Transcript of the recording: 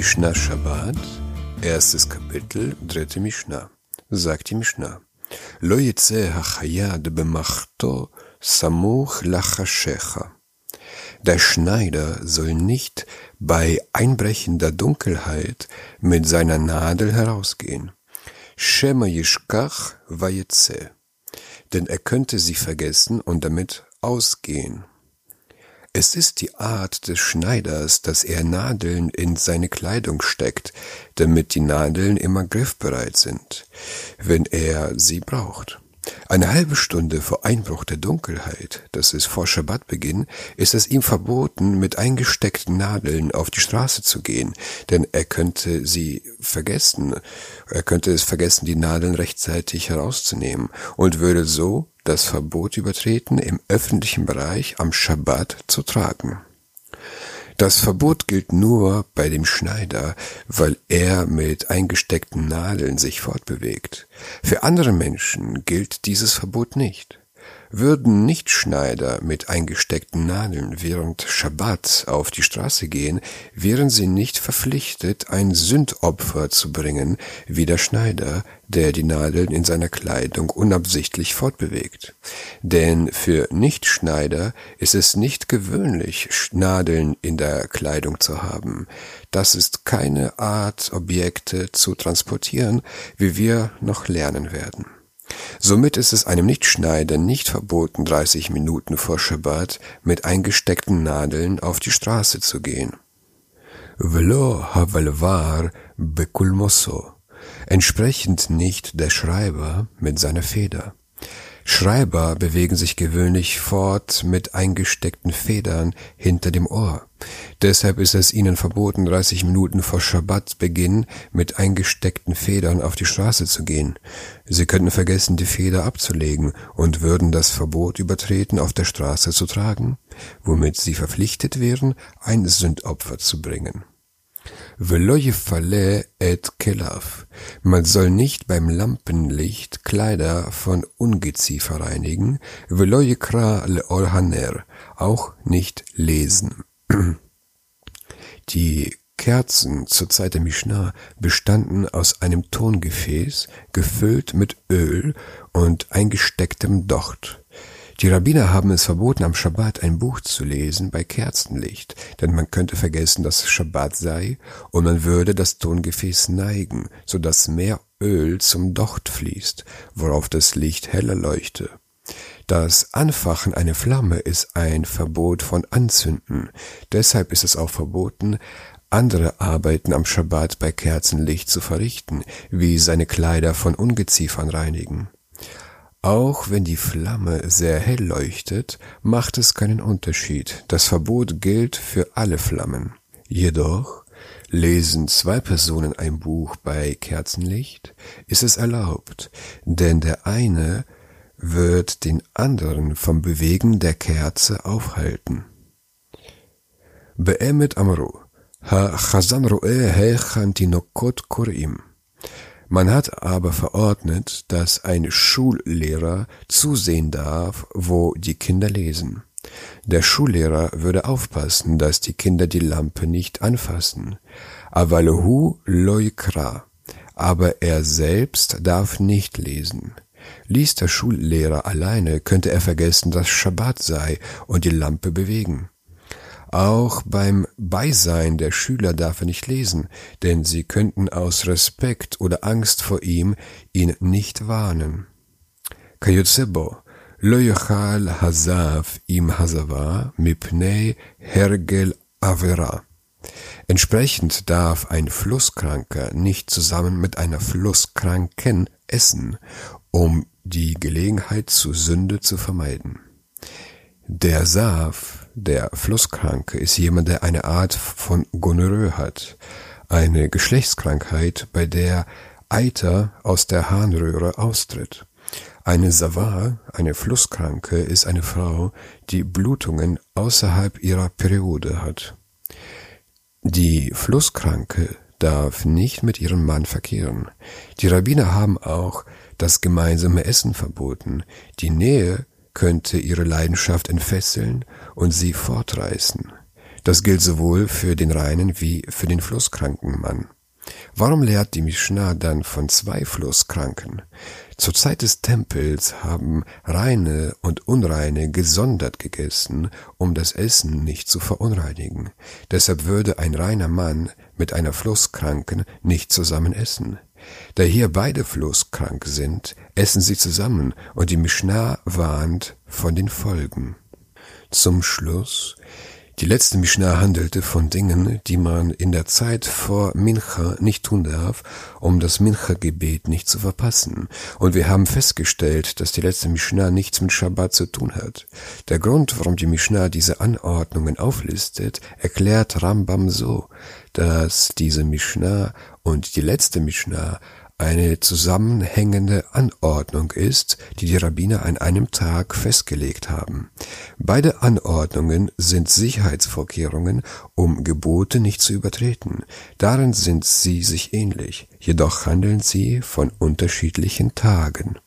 Mishnah Shabbat, erstes Kapitel, dritte Mishnah. Sagt die Mishnah. Lo yitze hachayad bemachto samuch lachashecha. Der Schneider soll nicht bei einbrechender Dunkelheit mit seiner Nadel herausgehen. Shema yishkach vayetze. Denn er könnte sie vergessen und damit ausgehen. Es ist die Art des Schneiders, dass er Nadeln in seine Kleidung steckt, damit die Nadeln immer griffbereit sind, wenn er sie braucht. Eine halbe Stunde vor Einbruch der Dunkelheit, das ist vor Schabbatbeginn, ist es ihm verboten, mit eingesteckten Nadeln auf die Straße zu gehen, denn er könnte sie vergessen, er könnte es vergessen, die Nadeln rechtzeitig herauszunehmen und würde so das Verbot übertreten, im öffentlichen Bereich am Schabbat zu tragen. Das Verbot gilt nur bei dem Schneider, weil er mit eingesteckten Nadeln sich fortbewegt. Für andere Menschen gilt dieses Verbot nicht. Würden Nichtschneider mit eingesteckten Nadeln während Schabbat auf die Straße gehen, wären sie nicht verpflichtet, ein Sündopfer zu bringen, wie der Schneider, der die Nadeln in seiner Kleidung unabsichtlich fortbewegt. Denn für Nichtschneider ist es nicht gewöhnlich, Nadeln in der Kleidung zu haben. Das ist keine Art, Objekte zu transportieren, wie wir noch lernen werden. Somit ist es einem Nichtschneider nicht verboten, 30 Minuten vor Schabbat mit eingesteckten Nadeln auf die Straße zu gehen. Velo havalvar bekulmoso. Entsprechend nicht der Schreiber mit seiner Feder. Schreiber bewegen sich gewöhnlich fort mit eingesteckten Federn hinter dem Ohr. Deshalb ist es ihnen verboten, 30 Minuten vor Schabbatbeginn mit eingesteckten Federn auf die Straße zu gehen. Sie könnten vergessen, die Feder abzulegen und würden das Verbot übertreten, auf der Straße zu tragen, womit sie verpflichtet wären, ein Sündopfer zu bringen. Man soll nicht beim Lampenlicht Kleider von Ungeziefer reinigen. Auch nicht lesen. Die Kerzen zur Zeit der Mishnah bestanden aus einem Tongefäß, gefüllt mit Öl und eingestecktem Docht. Die Rabbiner haben es verboten, am Schabbat ein Buch zu lesen bei Kerzenlicht, denn man könnte vergessen, dass Schabbat sei, und man würde das Tongefäß neigen, so dass mehr Öl zum Docht fließt, worauf das Licht heller leuchte. Das Anfachen einer Flamme ist ein Verbot von Anzünden. Deshalb ist es auch verboten, andere Arbeiten am Schabbat bei Kerzenlicht zu verrichten, wie seine Kleider von Ungeziefern reinigen. Auch wenn die Flamme sehr hell leuchtet, macht es keinen Unterschied. Das Verbot gilt für alle Flammen. Jedoch lesen zwei Personen ein Buch bei Kerzenlicht, ist es erlaubt, denn der eine wird den anderen vom Bewegen der Kerze aufhalten. Beemet Amru, ha-Chazan ro'eh heichan tinokot korim. Man hat aber verordnet, dass ein Schullehrer zusehen darf, wo die Kinder lesen. Der Schullehrer würde aufpassen, dass die Kinder die Lampe nicht anfassen. Avalehu loikra. Aber er selbst darf nicht lesen. Liest der Schullehrer alleine, könnte er vergessen, dass Schabbat sei und die Lampe bewegen. Auch beim Beisein der Schüler darf er nicht lesen, denn sie könnten aus Respekt oder Angst vor ihm ihn nicht warnen. Lo yochal hazav im hazava mipnei hergel avera. Entsprechend darf ein Flusskranker nicht zusammen mit einer Flusskranken essen, um die Gelegenheit zur Sünde zu vermeiden. Der Saf, der Flusskranke, ist jemand, der eine Art von Gonorrhoe hat, eine Geschlechtskrankheit, bei der Eiter aus der Harnröhre austritt. Eine Savar, eine Flusskranke, ist eine Frau, die Blutungen außerhalb ihrer Periode hat. Die Flusskranke darf nicht mit ihrem Mann verkehren. Die Rabbiner haben auch das gemeinsame Essen verboten. Die Nähe könnte ihre Leidenschaft entfesseln und sie fortreißen. Das gilt sowohl für den reinen wie für den flusskranken Mann. Warum lehrt die Mishnah dann von zwei Flusskranken? Zur Zeit des Tempels haben Reine und Unreine gesondert gegessen, um das Essen nicht zu verunreinigen. Deshalb würde ein reiner Mann mit einer Flusskranken nicht zusammen essen. Da hier beide flusskrank sind, essen sie zusammen und die Mishnah warnt von den Folgen. Zum Schluss die letzte Mishnah handelte von Dingen, die man in der Zeit vor Mincha nicht tun darf, um das Mincha-Gebet nicht zu verpassen. Und wir haben festgestellt, dass die letzte Mishnah nichts mit Shabbat zu tun hat. Der Grund, warum die Mishnah diese Anordnungen auflistet, erklärt Rambam so, dass diese Mishnah und die letzte Mishnah eine zusammenhängende Anordnung ist, die die Rabbiner an einem Tag festgelegt haben. Beide Anordnungen sind Sicherheitsvorkehrungen, um Gebote nicht zu übertreten. Darin sind sie sich ähnlich, jedoch handeln sie von unterschiedlichen Tagen.